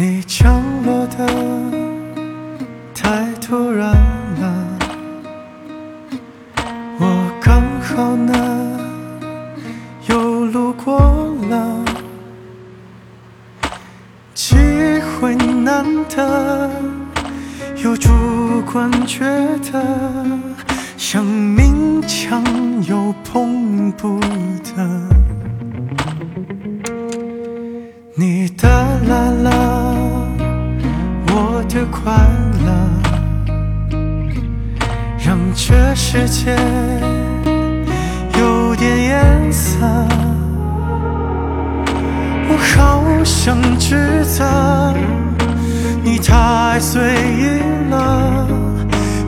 你降落的太突然了，我刚好呢又路过了，机会难得，又主观觉得想明抢又碰不得。快乐，让这世界有点颜色。我好想指责你太随意了，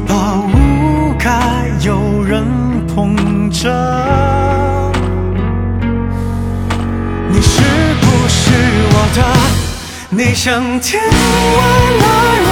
把无该有人捧着。你像天外来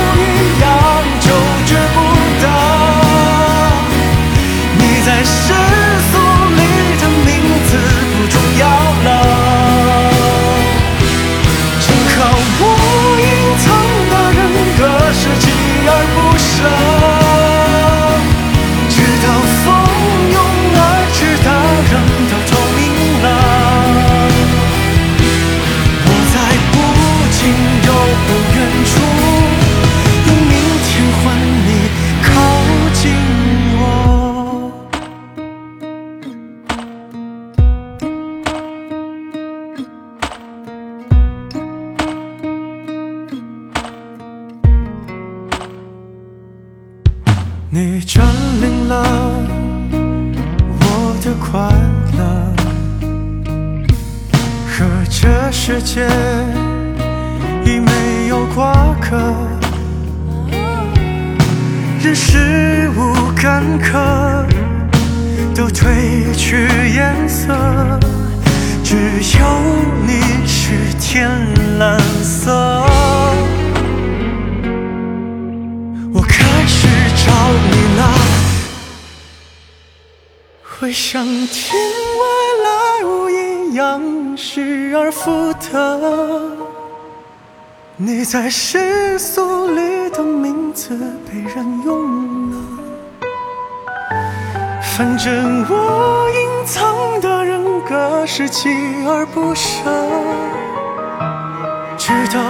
世界已没有瓜葛，人事物干渴都褪去颜色，只有你是天蓝色。我开始找你了。会想天外样失而复得。你在世俗里的名字被人用了，反正我隐藏的人格是锲而不舍，直到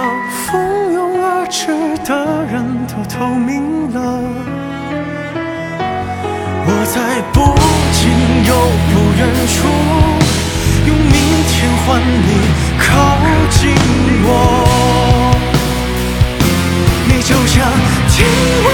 蜂拥而至的人都透明了。我在不近又不远处，用明天换你靠近我。你就像天外